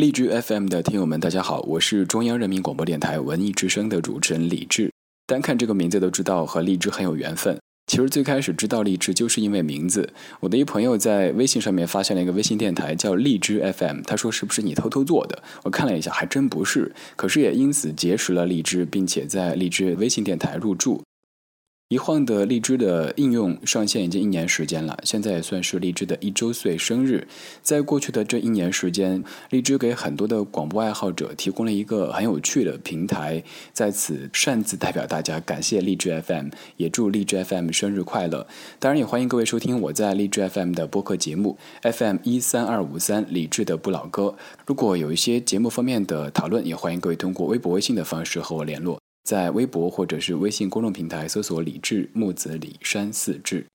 荔枝 FM 的听友们，大家好，我是中央人民广播电台文艺之声的主持人李志。单看这个名字都知道和荔枝很有缘分。其实最开始知道荔枝就是因为名字。我的一朋友在微信上面发现了一个微信电台叫荔枝 FM，他说是不是你偷偷做的？我看了一下，还真不是。可是也因此结识了荔枝，并且在荔枝微信电台入驻。一晃的荔枝的应用上线已经一年时间了，现在也算是荔枝的一周岁生日。在过去的这一年时间，荔枝给很多的广播爱好者提供了一个很有趣的平台，在此擅自代表大家感谢荔枝 FM，也祝荔枝 FM 生日快乐。当然，也欢迎各位收听我在荔枝 FM 的播客节目 FM 一三二五三李志的不老歌。如果有一些节目方面的讨论，也欢迎各位通过微博、微信的方式和我联络。在微博或者是微信公众平台搜索“李志木子李山四志”。